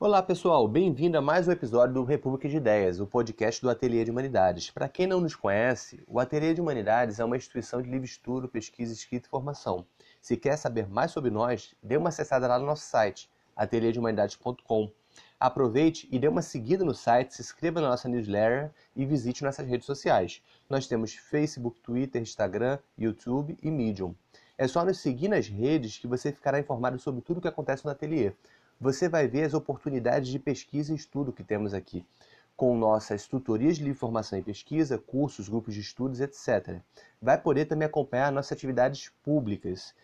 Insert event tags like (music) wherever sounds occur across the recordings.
Olá pessoal, bem-vindo a mais um episódio do República de Ideias, o podcast do Ateliê de Humanidades. Para quem não nos conhece, o Ateliê de Humanidades é uma instituição de livre estudo, pesquisa, escrita e formação. Se quer saber mais sobre nós, dê uma acessada lá no nosso site, ateliêdehumanidades.com. Aproveite e dê uma seguida no site, se inscreva na nossa newsletter e visite nossas redes sociais. Nós temos Facebook, Twitter, Instagram, YouTube e Medium. É só nos seguir nas redes que você ficará informado sobre tudo o que acontece no ateliê você vai ver as oportunidades de pesquisa e estudo que temos aqui, com nossas tutorias de informação e pesquisa, cursos, grupos de estudos, etc. Vai poder também acompanhar nossas atividades públicas.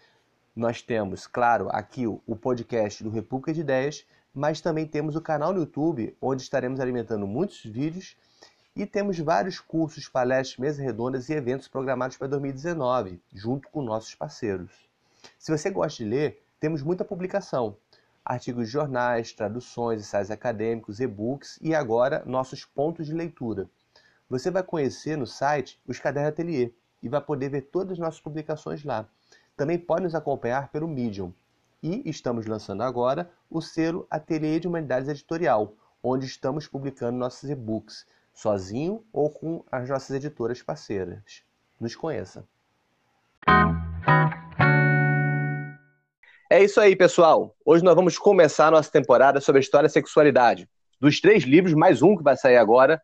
Nós temos, claro, aqui o podcast do República de Ideias, mas também temos o canal no YouTube, onde estaremos alimentando muitos vídeos e temos vários cursos, palestras, mesas redondas e eventos programados para 2019, junto com nossos parceiros. Se você gosta de ler, temos muita publicação artigos de jornais, traduções, ensaios acadêmicos, e-books e agora nossos pontos de leitura. Você vai conhecer no site os cadernos Atelier e vai poder ver todas as nossas publicações lá. Também pode nos acompanhar pelo Medium. E estamos lançando agora o selo Ateliê de Humanidades Editorial, onde estamos publicando nossos e-books, sozinho ou com as nossas editoras parceiras. Nos conheça! É isso aí, pessoal. Hoje nós vamos começar a nossa temporada sobre a história da sexualidade. Dos três livros, mais um que vai sair agora,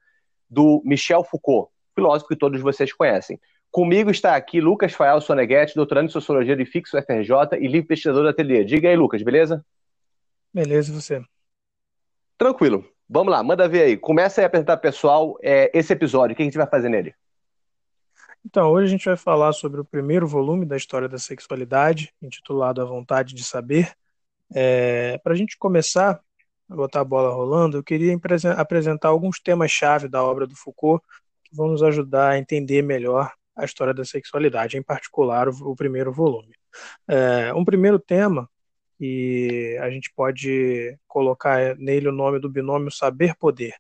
do Michel Foucault, filósofo que todos vocês conhecem. Comigo está aqui Lucas Fael Soneghetti, doutorando em Sociologia de Fixo FRJ e livre pesquisador da Ateliê. Diga aí, Lucas, beleza? Beleza, e você? Tranquilo. Vamos lá, manda ver aí. Começa aí a apresentar pessoal é, esse episódio. O que a gente vai fazer nele? Então, hoje a gente vai falar sobre o primeiro volume da história da sexualidade, intitulado A Vontade de Saber. É, Para a gente começar a botar a bola rolando, eu queria apresentar alguns temas-chave da obra do Foucault que vão nos ajudar a entender melhor a história da sexualidade, em particular o, o primeiro volume. É, um primeiro tema, e a gente pode colocar nele o nome do binômio saber-poder.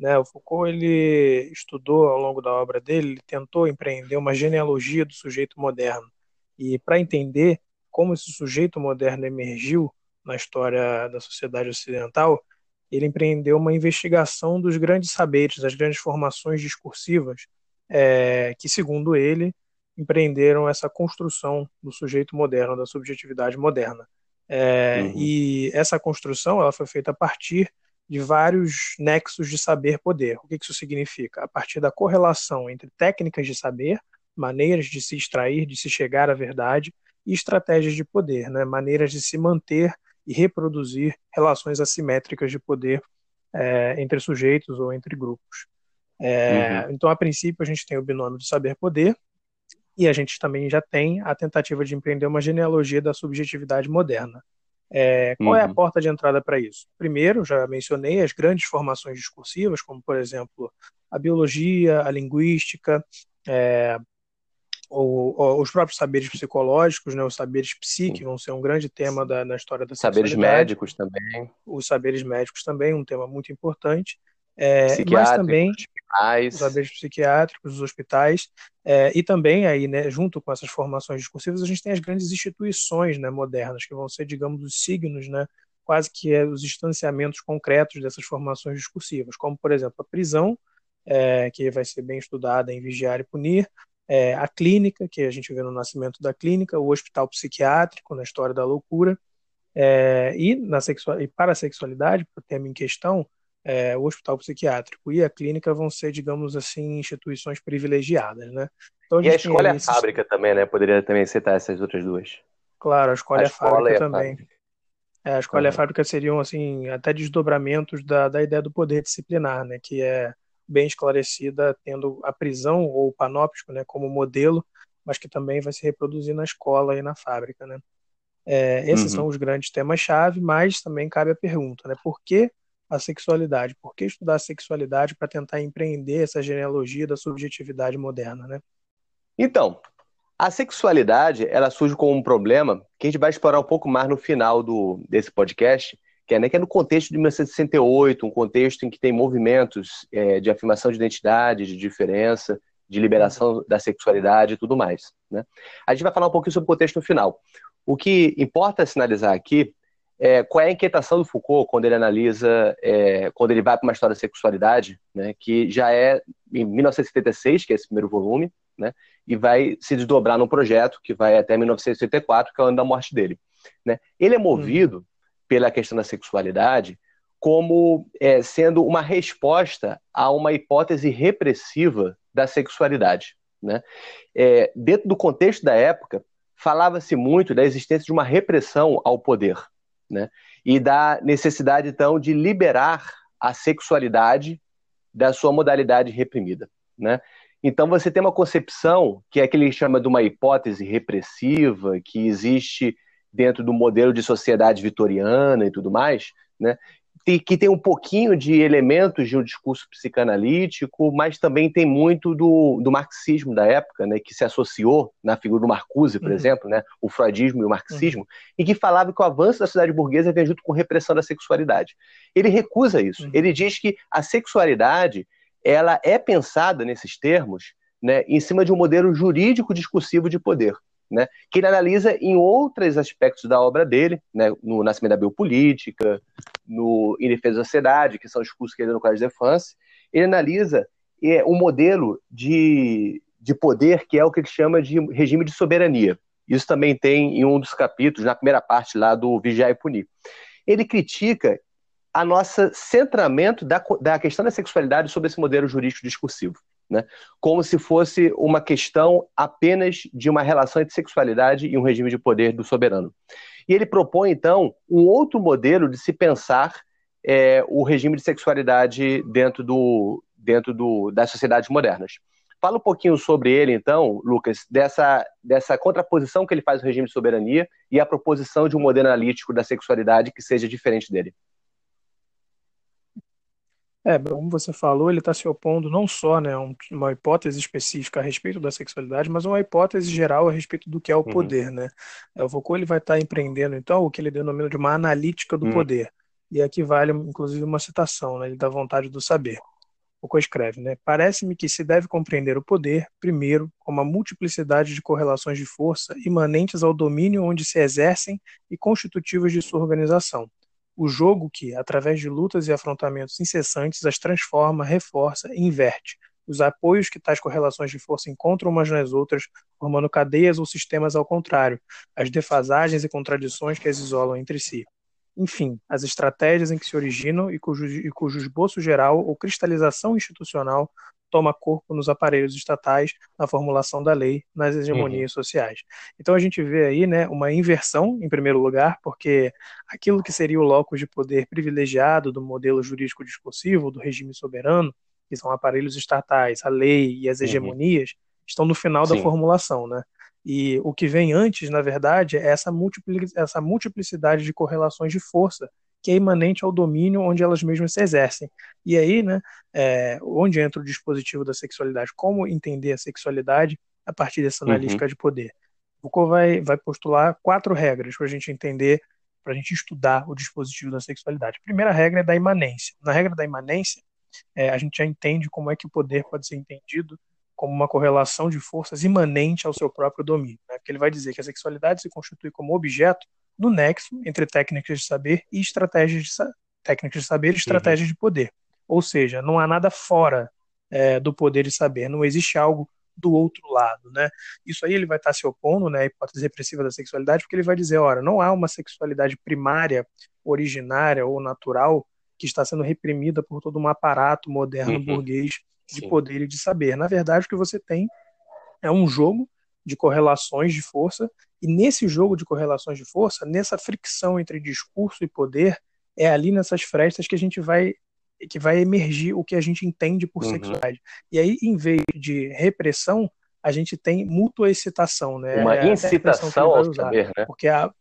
Né? O Foucault ele estudou ao longo da obra dele, ele tentou empreender uma genealogia do sujeito moderno. E para entender como esse sujeito moderno emergiu na história da sociedade ocidental, ele empreendeu uma investigação dos grandes saberes, das grandes formações discursivas, é, que, segundo ele, empreenderam essa construção do sujeito moderno, da subjetividade moderna. É, uhum. E essa construção ela foi feita a partir de vários nexos de saber-poder. O que isso significa? A partir da correlação entre técnicas de saber, maneiras de se extrair, de se chegar à verdade, e estratégias de poder, né? maneiras de se manter e reproduzir relações assimétricas de poder é, entre sujeitos ou entre grupos. É, uhum. Então, a princípio, a gente tem o binômio do saber-poder, e a gente também já tem a tentativa de empreender uma genealogia da subjetividade moderna. É, qual uhum. é a uhum. porta de entrada para isso? Primeiro, já mencionei as grandes formações discursivas, como, por exemplo, a biologia, a linguística, é, os próprios saberes psicológicos, né, os saberes psíquicos vão ser um grande tema da, na história da Saberes médicos também. Os saberes médicos também, um tema muito importante. É, mas também hospitais. os saberes psiquiátricos, os hospitais, é, e também aí, né, junto com essas formações discursivas, a gente tem as grandes instituições né, modernas, que vão ser, digamos, os signos, né, quase que é, os distanciamentos concretos dessas formações discursivas, como, por exemplo, a prisão, é, que vai ser bem estudada em Vigiar e Punir, é, a clínica, que a gente vê no nascimento da clínica, o hospital psiquiátrico, na história da loucura, é, e, na sexual, e para a sexualidade, para o tema em questão, é, o hospital psiquiátrico e a clínica vão ser, digamos assim, instituições privilegiadas, né? Então, a e a escola e a fábrica também, né? Poderia também citar essas outras duas. Claro, a escola, a e, a fábrica e a também. Fábrica. É, a escola uhum. e a fábrica seriam, assim, até desdobramentos da, da ideia do poder disciplinar, né? Que é bem esclarecida tendo a prisão ou o panóptico, né? Como modelo, mas que também vai se reproduzir na escola e na fábrica, né? É, esses uhum. são os grandes temas-chave, mas também cabe a pergunta, né? Por que a sexualidade? Por que estudar a sexualidade para tentar empreender essa genealogia da subjetividade moderna, né? Então, a sexualidade, ela surge como um problema que a gente vai explorar um pouco mais no final do, desse podcast, que é, né, que é no contexto de 1968, um contexto em que tem movimentos é, de afirmação de identidade, de diferença, de liberação da sexualidade e tudo mais. Né? A gente vai falar um pouquinho sobre o contexto no final. O que importa sinalizar aqui é, qual é a inquietação do Foucault quando ele analisa, é, quando ele vai para uma história da sexualidade, né, que já é em 1976, que é esse primeiro volume, né, e vai se desdobrar num projeto que vai até 1984, que é o ano da morte dele. Né. Ele é movido hum. pela questão da sexualidade como é, sendo uma resposta a uma hipótese repressiva da sexualidade. Né? É, dentro do contexto da época, falava-se muito da existência de uma repressão ao poder né? e da necessidade, então, de liberar a sexualidade da sua modalidade reprimida. Né? Então, você tem uma concepção que é que ele chama de uma hipótese repressiva, que existe dentro do modelo de sociedade vitoriana e tudo mais, né? Que tem um pouquinho de elementos de um discurso psicanalítico, mas também tem muito do, do marxismo da época, né, que se associou na figura do Marcuse, por uhum. exemplo, né, o freudismo e o marxismo, uhum. e que falava que o avanço da sociedade burguesa vem junto com repressão da sexualidade. Ele recusa isso. Uhum. Ele diz que a sexualidade ela é pensada nesses termos né, em cima de um modelo jurídico discursivo de poder né, que ele analisa em outros aspectos da obra dele, né, no Nascimento da Biopolítica, no Em Defesa da Sociedade, que são os cursos que ele deu no College de France, ele analisa é, um modelo de, de poder que é o que ele chama de regime de soberania. Isso também tem em um dos capítulos, na primeira parte lá do Vigiar e Punir. Ele critica a nossa centramento da, da questão da sexualidade sobre esse modelo jurídico discursivo né? como se fosse uma questão apenas de uma relação entre sexualidade e um regime de poder do soberano. E ele propõe, então, um outro modelo de se pensar é, o regime de sexualidade dentro, do, dentro do, das sociedades modernas. Fala um pouquinho sobre ele, então, Lucas, dessa, dessa contraposição que ele faz ao regime de soberania e a proposição de um modelo analítico da sexualidade que seja diferente dele. É, como você falou, ele está se opondo não só né, a uma hipótese específica a respeito da sexualidade, mas uma hipótese geral a respeito do que é o uhum. poder. Né? É, o Foucault ele vai estar tá empreendendo, então, o que ele denomina de uma analítica do uhum. poder. E aqui vale, inclusive, uma citação, né, dá vontade do saber. Foucault escreve, né? Parece-me que se deve compreender o poder, primeiro, como a multiplicidade de correlações de força imanentes ao domínio onde se exercem e constitutivas de sua organização o jogo que, através de lutas e afrontamentos incessantes, as transforma, reforça e inverte. Os apoios que tais correlações de força encontram umas nas outras, formando cadeias ou sistemas ao contrário, as defasagens e contradições que as isolam entre si. Enfim, as estratégias em que se originam e cujo, e cujo esboço geral ou cristalização institucional toma corpo nos aparelhos estatais, na formulação da lei, nas hegemonias uhum. sociais. Então a gente vê aí né, uma inversão, em primeiro lugar, porque aquilo que seria o locus de poder privilegiado do modelo jurídico discursivo, do regime soberano, que são aparelhos estatais, a lei e as uhum. hegemonias, uhum. estão no final Sim. da formulação. Né? E o que vem antes, na verdade, é essa, essa multiplicidade de correlações de força que é imanente ao domínio onde elas mesmas se exercem. E aí, né, é, onde entra o dispositivo da sexualidade? Como entender a sexualidade a partir dessa uhum. analítica uhum. de poder? Foucault vai, vai postular quatro regras para a gente entender, para a gente estudar o dispositivo da sexualidade. A primeira regra é da imanência. Na regra da imanência, é, a gente já entende como é que o poder pode ser entendido como uma correlação de forças imanente ao seu próprio domínio. Né? Porque ele vai dizer que a sexualidade se constitui como objeto no nexo entre técnicas de saber e estratégias de técnicas de saber e uhum. estratégias uhum. de poder. Ou seja, não há nada fora é, do poder de saber, não existe algo do outro lado, né? Isso aí ele vai estar se opondo, né, à hipótese repressiva da sexualidade, porque ele vai dizer, ora, não há uma sexualidade primária, originária ou natural que está sendo reprimida por todo um aparato moderno uhum. burguês de Sim. poder e de saber. Na verdade, o que você tem é um jogo de correlações de força, e nesse jogo de correlações de força, nessa fricção entre discurso e poder, é ali nessas frestas que a gente vai que vai emergir o que a gente entende por uhum. sexualidade. E aí, em vez de repressão, a gente tem mútua excitação, né? Uma é incitação ao saber, né? Porque a,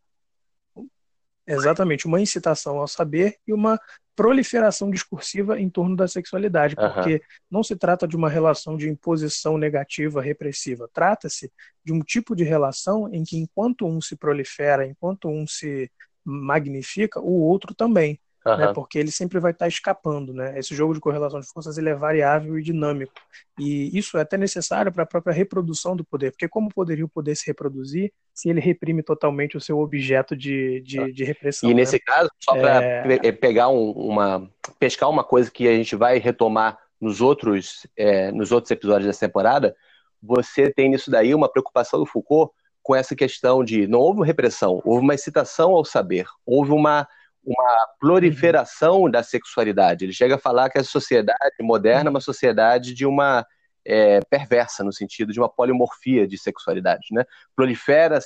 Exatamente, uma incitação ao saber e uma proliferação discursiva em torno da sexualidade, porque uhum. não se trata de uma relação de imposição negativa, repressiva. Trata-se de um tipo de relação em que, enquanto um se prolifera, enquanto um se magnifica, o outro também. Uhum. né? Porque ele sempre vai estar escapando, né? Esse jogo de correlação de forças ele é variável e dinâmico. E isso é até necessário para a própria reprodução do poder, porque como poderia o poder se reproduzir se ele reprime totalmente o seu objeto de, de, de repressão? E nesse né? caso, só para é... é... pegar um, uma pescar uma coisa que a gente vai retomar nos outros, é, nos outros episódios dessa temporada, você tem nisso daí uma preocupação do Foucault com essa questão de não houve repressão, houve uma excitação ao saber, houve uma, uma proliferação da sexualidade. Ele chega a falar que a sociedade moderna é uma sociedade de uma é, perversa, no sentido de uma polimorfia de sexualidade. Né? Prolifera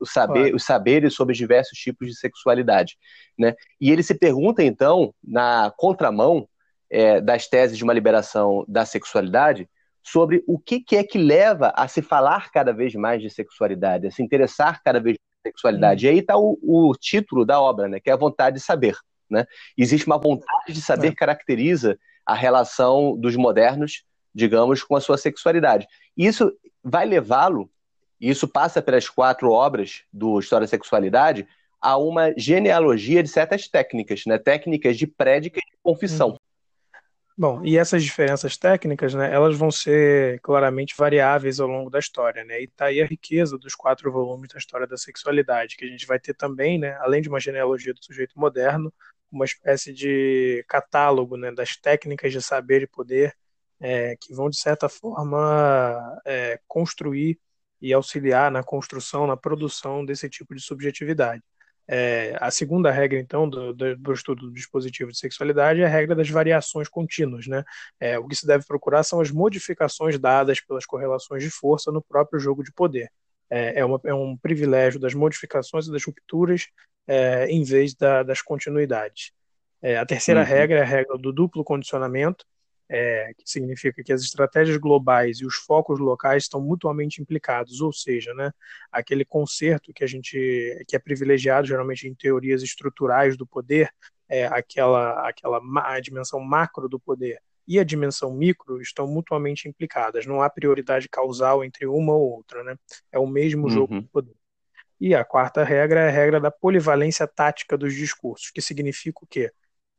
o saber, os saberes sobre diversos tipos de sexualidade. Né? E ele se pergunta, então, na contramão é, das teses de uma liberação da sexualidade, sobre o que, que, é que leva a se falar cada vez mais de sexualidade, a se interessar cada vez sexualidade. Hum. E aí está o, o, título da obra, né, que é a vontade de saber. Né? Existe uma vontade de saber que caracteriza a relação dos modernos, digamos, com a sua sexualidade. Isso vai levá-lo, e isso passa pelas quatro obras do História da Sexualidade, a uma genealogia de certas técnicas, né? técnicas de prédica e de confissão. Hum. Bom, e essas diferenças técnicas, né, elas vão ser claramente variáveis ao longo da história, né, e tá aí a riqueza dos quatro volumes da história da sexualidade, que a gente vai ter também, né, além de uma genealogia do sujeito moderno, uma espécie de catálogo, né, das técnicas de saber e poder é, que vão, de certa forma, é, construir e auxiliar na construção, na produção desse tipo de subjetividade. É, a segunda regra, então, do, do, do, estudo do dispositivo de sexualidade é a regra das variações contínuas. Né? É, o que se deve procurar são as modificações dadas pelas correlações de força no próprio jogo de poder. É, é, uma, é um privilégio das modificações e das rupturas é, em vez da, das continuidades. É, a terceira uhum. regra é a regra do duplo condicionamento, é, que significa que as estratégias globais e os focos locais estão mutuamente implicados, ou seja, né, aquele conserto que a gente que é privilegiado geralmente em teorias estruturais do poder, é, aquela aquela a dimensão macro do poder e a dimensão micro estão mutuamente implicadas. Não há prioridade causal entre uma ou outra, né? É o mesmo uhum. jogo do poder. E a quarta regra é a regra da polivalência tática dos discursos, que significa o quê?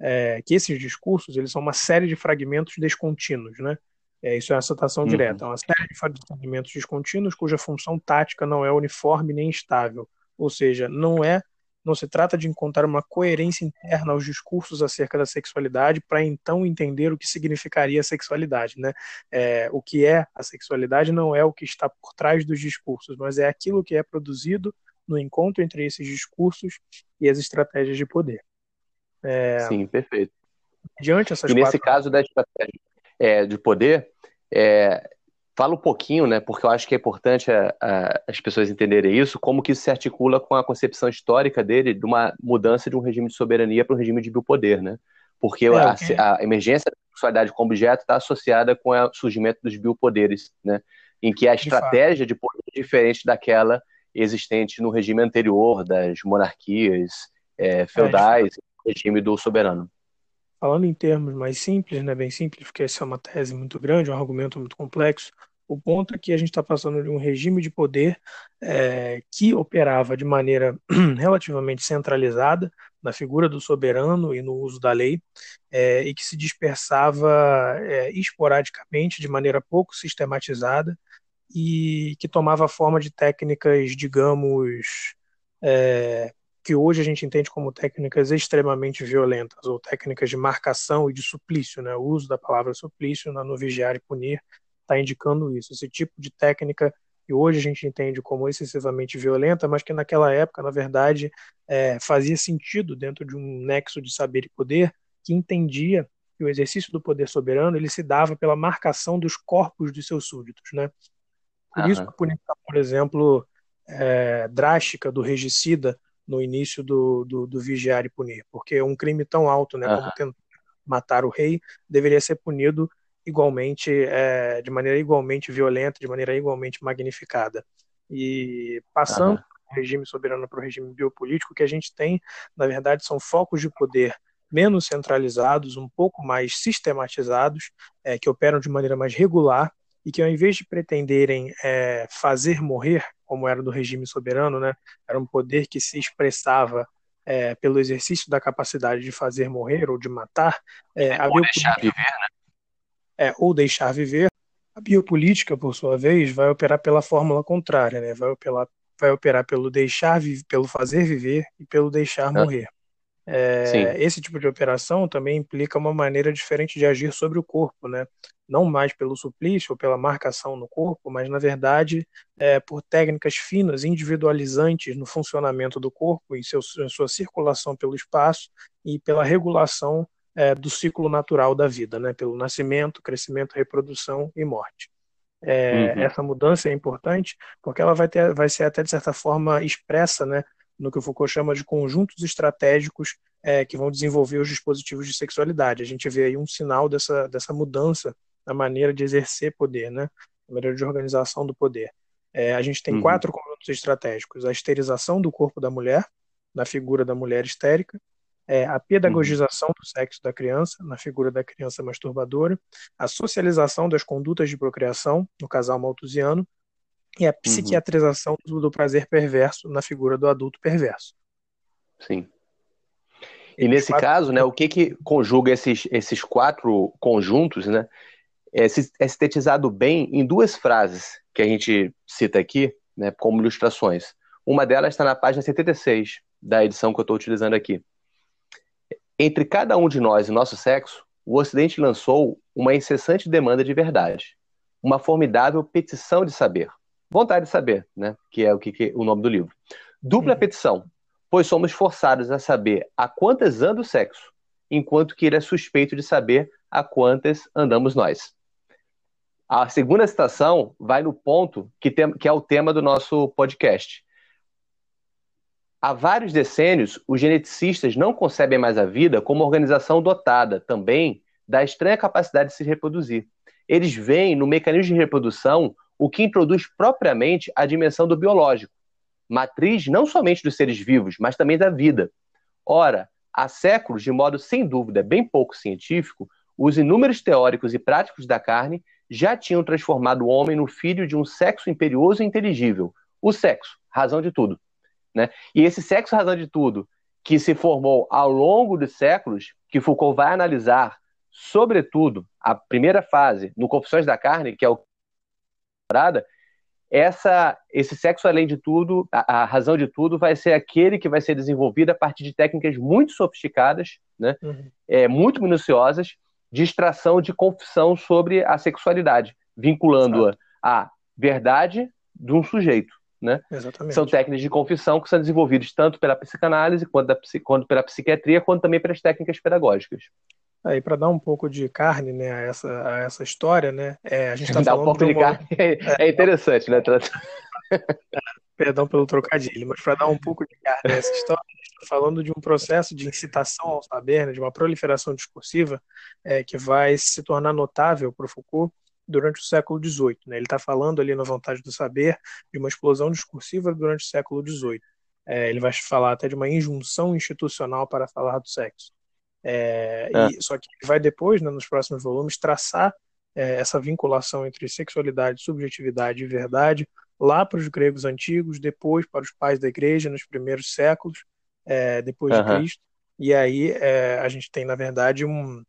É, que esses discursos eles são uma série de fragmentos descontínuos, né? É, isso é uma citação uhum. direta, é uma série de fragmentos descontínuos cuja função tática não é uniforme nem estável, ou seja, não é não se trata de encontrar uma coerência interna aos discursos acerca da sexualidade para então entender o que significaria a sexualidade, né? É, o que é a sexualidade não é o que está por trás dos discursos, mas é aquilo que é produzido no encontro entre esses discursos e as estratégias de poder. É... Sim, perfeito. Diante essas e nesse caso da estratégia é, de poder, é, fala um pouquinho, né, porque eu acho que é importante a, a, as pessoas entenderem isso, como que isso se articula com a concepção histórica dele de uma mudança de um regime de soberania para um regime de biopoder, né? Porque é, a, a, emergência da sexualidade como objeto está associada com o surgimento dos biopoderes, né? Em que a estratégia de, de poder é diferente daquela existente no regime anterior das monarquias é, feudais, regime do soberano. Falando em termos mais simples, né, bem simples, porque essa é uma tese muito grande, um argumento muito complexo, o ponto é que a gente está passando de um regime de poder é, que operava de maneira (clears throat) relativamente centralizada na figura do soberano e no uso da lei, é, e que se dispersava é, esporadicamente, de maneira pouco sistematizada, e que tomava forma de técnicas, digamos, é, que hoje a gente entende como técnicas extremamente violentas, ou técnicas de marcação e de suplício. Né? O uso da palavra suplício no vigiar e punir está indicando isso. Esse tipo de técnica que hoje a gente entende como excessivamente violenta, mas que naquela época, na verdade, é, fazia sentido dentro de um nexo de saber e poder, que entendia que o exercício do poder soberano ele se dava pela marcação dos corpos de seus súditos. Né? Por uhum. isso que a punição, por exemplo, é, drástica do regicida no início do, do, do, vigiar e punir, porque um crime tão alto, né, como tentar matar o rei, deveria ser punido igualmente, é, de maneira igualmente violenta, de maneira igualmente magnificada. E passando do regime soberano para o regime biopolítico, que a gente tem, na verdade, são focos de poder menos centralizados, um pouco mais sistematizados, é, que operam de maneira mais regular e que ao invés de pretenderem é, fazer morrer, como era do regime soberano, né, era um poder que se expressava é, pelo exercício da capacidade de fazer morrer ou de matar, é, a ou deixar viver, né? É, ou deixar viver, a biopolítica, por sua vez, vai operar pela fórmula contrária, né? vai, operar, vai operar pelo deixar, pelo fazer viver e pelo deixar ah. morrer. É, esse tipo de operação também implica uma maneira diferente de agir sobre o corpo, né? Não mais pelo suplício ou pela marcação no corpo, mas na verdade é, por técnicas finas, individualizantes no funcionamento do corpo e seu, sua circulação pelo espaço e pela regulação é, do ciclo natural da vida, né? Pelo nascimento, crescimento, reprodução e morte. É, uhum. Essa mudança é importante porque ela vai, ter, vai ser até de certa forma expressa, né? No que o Foucault chama de conjuntos estratégicos é, que vão desenvolver os dispositivos de sexualidade. A gente vê aí um sinal dessa, dessa mudança na maneira de exercer poder, né? na maneira de organização do poder. É, a gente tem uhum. quatro conjuntos estratégicos: a esterilização do corpo da mulher, na figura da mulher histérica, é, a pedagogização uhum. do sexo da criança, na figura da criança masturbadora, a socialização das condutas de procriação, no casal malthusiano, e a uhum. psiquiatrização uhum. do prazer perverso na figura do adulto perverso. Sim. E, nesse quatro... caso, né, (laughs) o que, que conjuga esses, esses quatro conjuntos, né, é, é sintetizado bem em duas frases que a gente cita aqui, né, como ilustrações. Uma delas está na página 76 da edição que eu estou utilizando aqui. Entre cada um de nós e nosso sexo, o Ocidente lançou uma incessante demanda de verdade, uma formidável petição de saber vontade de saber, né? Que é o que, que o nome do livro. Dupla uhum. petição, pois somos forçados a saber a quantas anda o sexo, enquanto que ele é suspeito de saber a quantas andamos nós. A segunda citação vai no ponto que, tem, que é o tema do nosso podcast. Há vários decênios, os geneticistas não concebem mais a vida como organização dotada também da estranha capacidade de se reproduzir. Eles veem no mecanismo de reprodução o que introduz propriamente a dimensão do biológico, matriz não somente dos seres vivos, mas também da vida. Ora, há séculos, de modo sem dúvida bem pouco científico, os inúmeros teóricos e práticos da carne já tinham transformado o homem no filho de um sexo imperioso e inteligível. O sexo, razão de tudo. Né? E esse sexo, razão de tudo, que se formou ao longo dos séculos, que Foucault vai analisar, sobretudo, a primeira fase, no Confissões da Carne, que é o temporada, essa, esse sexo além de tudo, a, a, razão de tudo, vai ser aquele que vai ser desenvolvido a partir de técnicas muito sofisticadas, né, uhum. é, muito minuciosas, de extração de confissão sobre a sexualidade, vinculando-a à verdade de um sujeito. Né? São técnicas de confissão que são desenvolvidas tanto pela psicanálise, quanto, da, quanto pela psiquiatria, quanto também pelas técnicas pedagógicas. Aí, para dar um pouco de carne né, a, essa, a essa história, né? É, a gente está falando. um pouco de, uma... carne é, é interessante, né? (laughs) Perdão pelo trocadilho, mas para dar um pouco de carne a essa história, a gente está falando de um processo de incitação ao saber, né, de uma proliferação discursiva é, que vai se tornar notável para o Foucault durante o século XVIII. Né? Ele está falando ali na Vontade do Saber de uma explosão discursiva durante o século XVIII. É, ele vai falar até de uma injunção institucional para falar do sexo. É, é. E, só que ele vai depois, né, nos próximos volumes, traçar é, essa vinculação entre sexualidade, subjetividade e verdade lá para os gregos antigos, depois para os pais da igreja nos primeiros séculos é, depois uhum. de Cristo. E aí é, a gente tem, na verdade, um,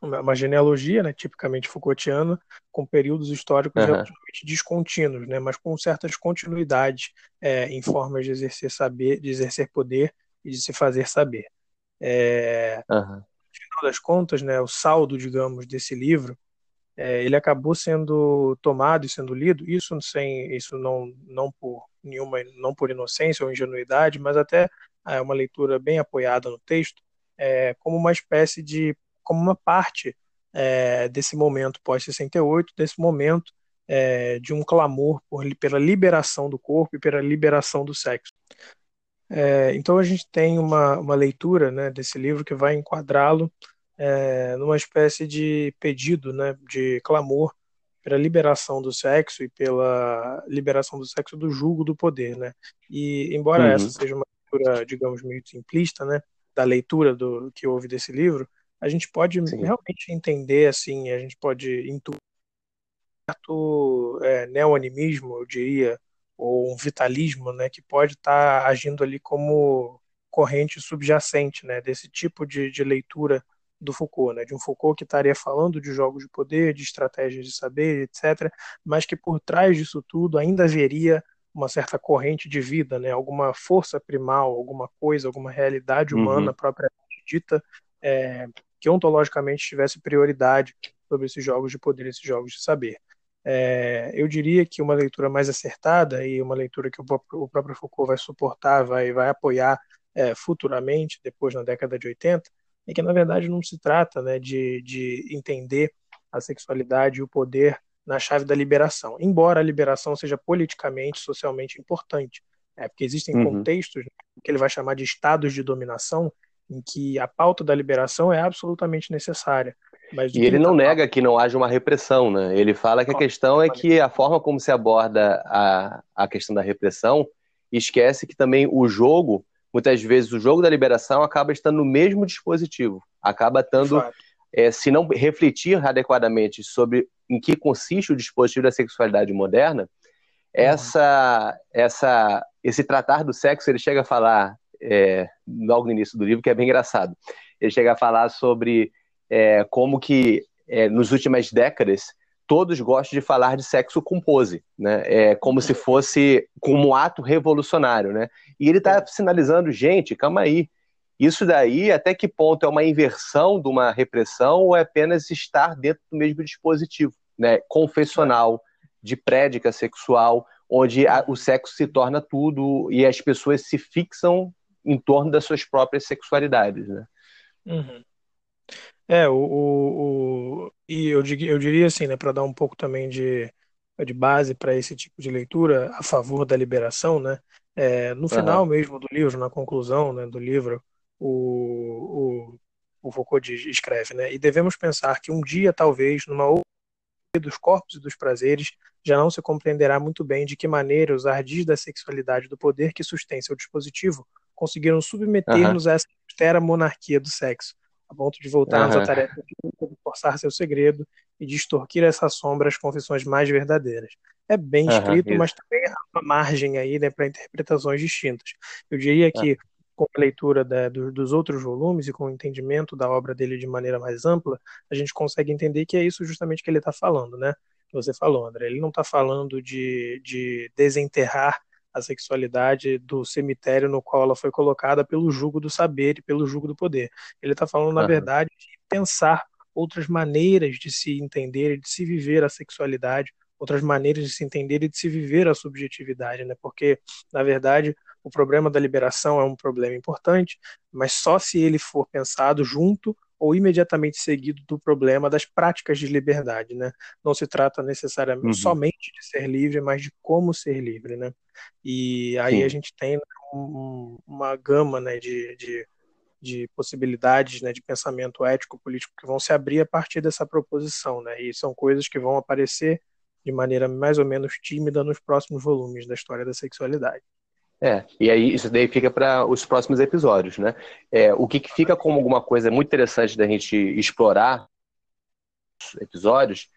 uma genealogia, né, tipicamente Foucaultiana, com períodos históricos uhum. relativamente descontínuos, né, mas com certas continuidades é, em formas de exercer saber, de exercer poder e de se fazer saber. É, uhum. No final das contas, né, o saldo, digamos, desse livro, é, ele acabou sendo tomado e sendo lido, isso sem, isso não, não por nenhuma, não por inocência ou ingenuidade, mas até é uma leitura bem apoiada no texto, é, como uma espécie de, como uma parte é, desse momento pós-68, desse momento é, de um clamor por, pela liberação do corpo e pela liberação do sexo. É, então a gente tem uma, uma leitura né, desse livro que vai enquadrá-lo é, numa espécie de pedido, né, de clamor pela liberação do sexo e pela liberação do sexo do julgo do poder, né? E embora uhum. essa seja uma leitura, digamos, meio simplista, né, da leitura do que houve desse livro, a gente pode Sim. realmente entender assim, a gente pode intuir certo é, neoanimismo, eu diria, ou um vitalismo, né, que pode estar tá agindo ali como corrente subjacente né, desse tipo de, de leitura do Foucault, né, de um Foucault que estaria falando de jogos de poder, de estratégias de saber, etc., mas que por trás disso tudo ainda haveria uma certa corrente de vida, né, alguma força primal, alguma coisa, alguma realidade uhum. humana uhum. propriamente dita, é, que ontologicamente tivesse prioridade sobre esses jogos de poder, esses jogos de saber. É, eu diria que uma leitura mais acertada e uma leitura que o próprio, o próprio Foucault vai suportar, vai, vai apoiar é, futuramente, depois na década de 80, é que na verdade não se trata né, de, de entender a sexualidade e o poder na chave da liberação, embora a liberação seja politicamente, socialmente importante, é, porque existem uhum. contextos né, que ele vai chamar de estados de dominação, em que a pauta da liberação é absolutamente necessária. E ele não tá... nega que não haja uma repressão, né? Ele fala que a questão é que a forma como se aborda a, a questão da repressão esquece que também o jogo, muitas vezes o jogo da liberação acaba estando no mesmo dispositivo, acaba estando, é, se não refletir adequadamente sobre em que consiste o dispositivo da sexualidade moderna, essa, essa, esse tratar do sexo, ele chega a falar, é, logo no início do livro, que é bem engraçado, ele chega a falar sobre é, como que é, nos últimas décadas todos gostam de falar de sexo com pose, né? É como se fosse como um ato revolucionário, né? E ele está sinalizando, gente, calma aí, isso daí até que ponto é uma inversão de uma repressão ou é apenas estar dentro do mesmo dispositivo, né? Confessional, de prédica sexual, onde a, o sexo se torna tudo e as pessoas se fixam em torno das suas próprias sexualidades, né? Uhum. É, o, o, o e eu, eu diria assim, né, para dar um pouco também de, de base para esse tipo de leitura a favor da liberação, né, é, no final uhum. mesmo do livro, na conclusão né, do livro, o, o, o Foucault diz, escreve, né, e devemos pensar que um dia, talvez, numa outra dos corpos e dos prazeres, já não se compreenderá muito bem de que maneira os ardis da sexualidade do poder que sustém seu dispositivo conseguiram submeter-nos a essa austera monarquia do sexo, a ponto de voltarmos uhum. à tarefa de forçar seu segredo e de extorquir essas sombras confissões mais verdadeiras. É bem uhum, escrito, mas também há uma margem aí né, para interpretações distintas. Eu diria que com a leitura da, do, dos outros volumes e com o entendimento da obra dele de maneira mais ampla, a gente consegue entender que é isso justamente que ele está falando, né? Você falou, André. Ele não está falando de, de desenterrar a sexualidade do cemitério no qual ela foi colocada pelo jugo do saber e pelo jugo do poder. Ele está falando, na uhum. verdade, de pensar outras maneiras de se entender e de se viver a sexualidade, outras maneiras de se entender e de se viver a subjetividade, né? Porque, na verdade, o problema da liberação é um problema importante, mas só se ele for pensado junto ou imediatamente seguido do problema das práticas de liberdade, né? Não se trata necessariamente uhum. somente de ser livre, mas de como ser livre, né? E aí Sim. a gente tem um, uma gama, né, de, de, de, possibilidades, né, de pensamento ético político que vão se abrir a partir dessa proposição, né? E são coisas que vão aparecer de maneira mais ou menos tímida nos próximos volumes da história da sexualidade. É, e aí isso daí fica para os próximos episódios, né? É, o que, que fica como alguma coisa muito interessante da gente explorar episódios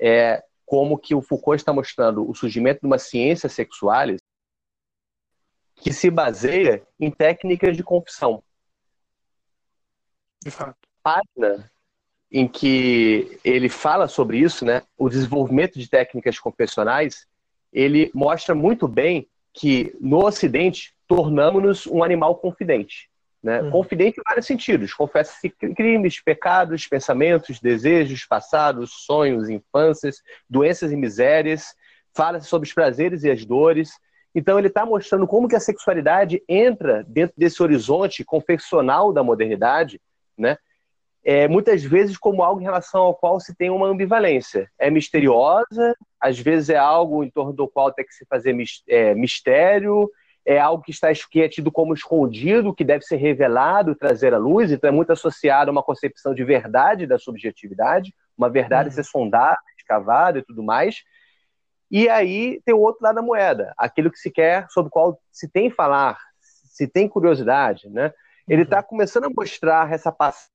é como que o Foucault está mostrando o surgimento de uma ciência sexualis que se baseia em técnicas de confissão. De fato. Página em que ele fala sobre isso, né? O desenvolvimento de técnicas confessionais, ele mostra muito bem que no Ocidente tornamos-nos um animal confidente. Né? Uhum. Confidente em vários sentidos. Confessa-se crimes, pecados, pensamentos, desejos, passados, sonhos, infâncias, doenças e misérias. Fala-se sobre os prazeres e as dores. Então ele está mostrando como que a sexualidade entra dentro desse horizonte confessional da modernidade, né? é, muitas vezes como algo em relação ao qual se tem uma ambivalência. É misteriosa, às vezes é algo em torno do qual tem que se fazer é, mistério, é algo que está que é tido como escondido, que deve ser revelado, trazer à luz, então é muito associado a uma concepção de verdade da subjetividade, uma verdade uhum. ser sondada, escavada e tudo mais. E aí tem o outro lado da moeda, aquilo que se quer, sobre o qual se tem falar, se tem curiosidade, né? Ele está uhum. começando a mostrar essa passagem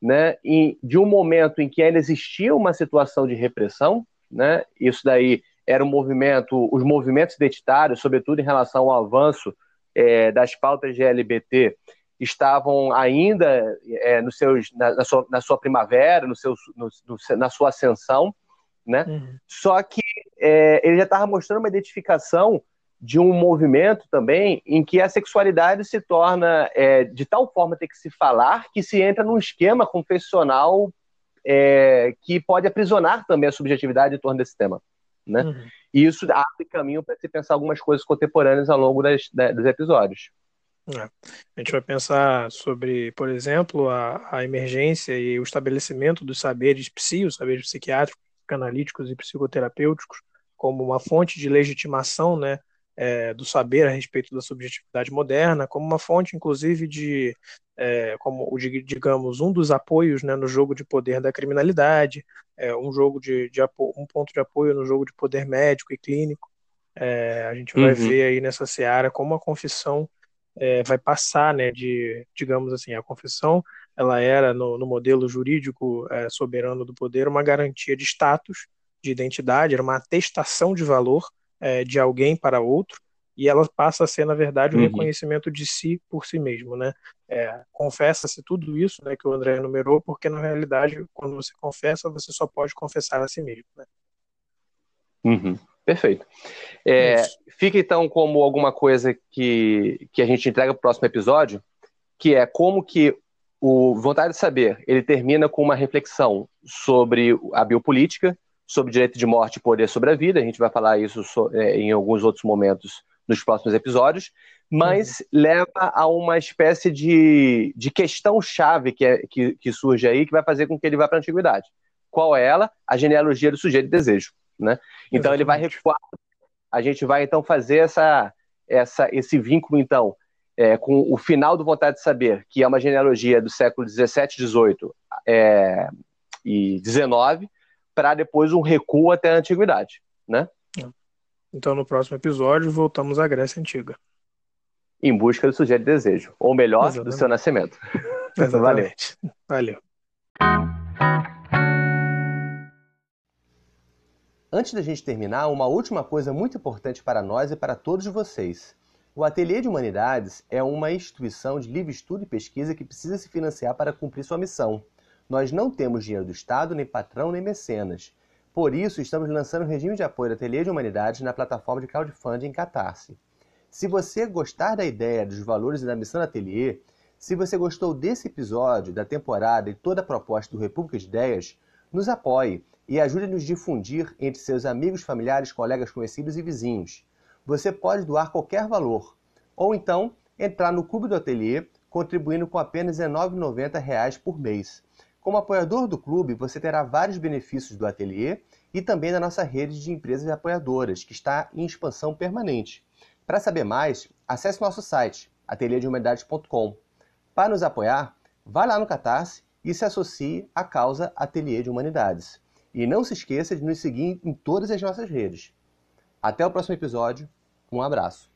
né, de um momento em que ainda existia uma situação de repressão, né, isso daí era um movimento, os movimentos identitários, sobretudo em relação ao avanço é, das pautas de LGBT estavam ainda é, nos seus, na, na, sua, na sua primavera, no seu, no, no, na sua ascensão, né? Uhum. Só que é, ele já estava mostrando uma identificação de um movimento também em que a sexualidade se torna é, de tal forma ter que se falar que se entra num esquema confessional é, que pode aprisionar também a subjetividade em torno desse tema. Né? Uhum. E isso abre caminho para se pensar algumas coisas contemporâneas ao longo das, dos episódios. É. A gente vai pensar sobre, por exemplo, a, a, emergência e o estabelecimento dos saberes psi, os saberes psiquiátricos, psicanalíticos e psicoterapêuticos, como uma fonte de legitimação né, é, do saber a respeito da subjetividade moderna, como uma fonte, inclusive, de, é, como digamos, um dos apoios né, no jogo de poder da criminalidade, é, um jogo de, de um ponto de apoio no jogo de poder médico e clínico. É, a gente vai uhum. ver aí nessa seara como a confissão é, vai passar, né, de, digamos assim, a confissão, ela era no, no modelo jurídico é, soberano do poder uma garantia de status, de identidade, era uma atestação de valor é, de alguém para outro, e ela passa a ser, na verdade, o um uhum. reconhecimento de si por si mesmo, né? É, confessa-se tudo isso, né, que o André enumerou, porque na realidade, quando você confessa, você só pode confessar a si mesmo, né? Uhum. Perfeito. É, fica então como alguma coisa que, que a gente entrega para o próximo episódio, que é como que o Vontade de Saber ele termina com uma reflexão sobre a biopolítica, sobre direito de morte e poder sobre a vida. A gente vai falar isso so, é, em alguns outros momentos nos próximos episódios, mas uhum. leva a uma espécie de, de questão-chave que, é, que, que surge aí, que vai fazer com que ele vá para a antiguidade. Qual é ela? A genealogia do sujeito de desejo. Né? Então Exatamente. ele vai recuar. A gente vai então fazer essa, essa, esse vínculo então é, com o final do Vontade de Saber, que é uma genealogia do século 17, 18 é, e 19, para depois um recuo até a antiguidade, né? Então no próximo episódio voltamos à Grécia antiga. Em busca do sujeito de desejo, ou melhor, Exatamente. do seu nascimento. (laughs) Exatamente. Valeu. Valeu. Antes da gente terminar, uma última coisa muito importante para nós e para todos vocês. O Ateliê de Humanidades é uma instituição de livre estudo e pesquisa que precisa se financiar para cumprir sua missão. Nós não temos dinheiro do Estado, nem patrão, nem mecenas. Por isso, estamos lançando um regime de apoio do Ateliê de Humanidades na plataforma de crowdfunding Catarse. Se você gostar da ideia, dos valores e da missão do Ateliê, se você gostou desse episódio, da temporada e toda a proposta do República de Ideias, nos apoie e ajude-nos a difundir entre seus amigos, familiares, colegas, conhecidos e vizinhos. Você pode doar qualquer valor, ou então entrar no Clube do Ateliê, contribuindo com apenas R$ 19,90 por mês. Como apoiador do clube, você terá vários benefícios do ateliê e também da nossa rede de empresas apoiadoras, que está em expansão permanente. Para saber mais, acesse nosso site, ateliêdehumanidades.com. Para nos apoiar, vá lá no Catarse e se associe à causa Ateliê de Humanidades. E não se esqueça de nos seguir em todas as nossas redes. Até o próximo episódio. Um abraço.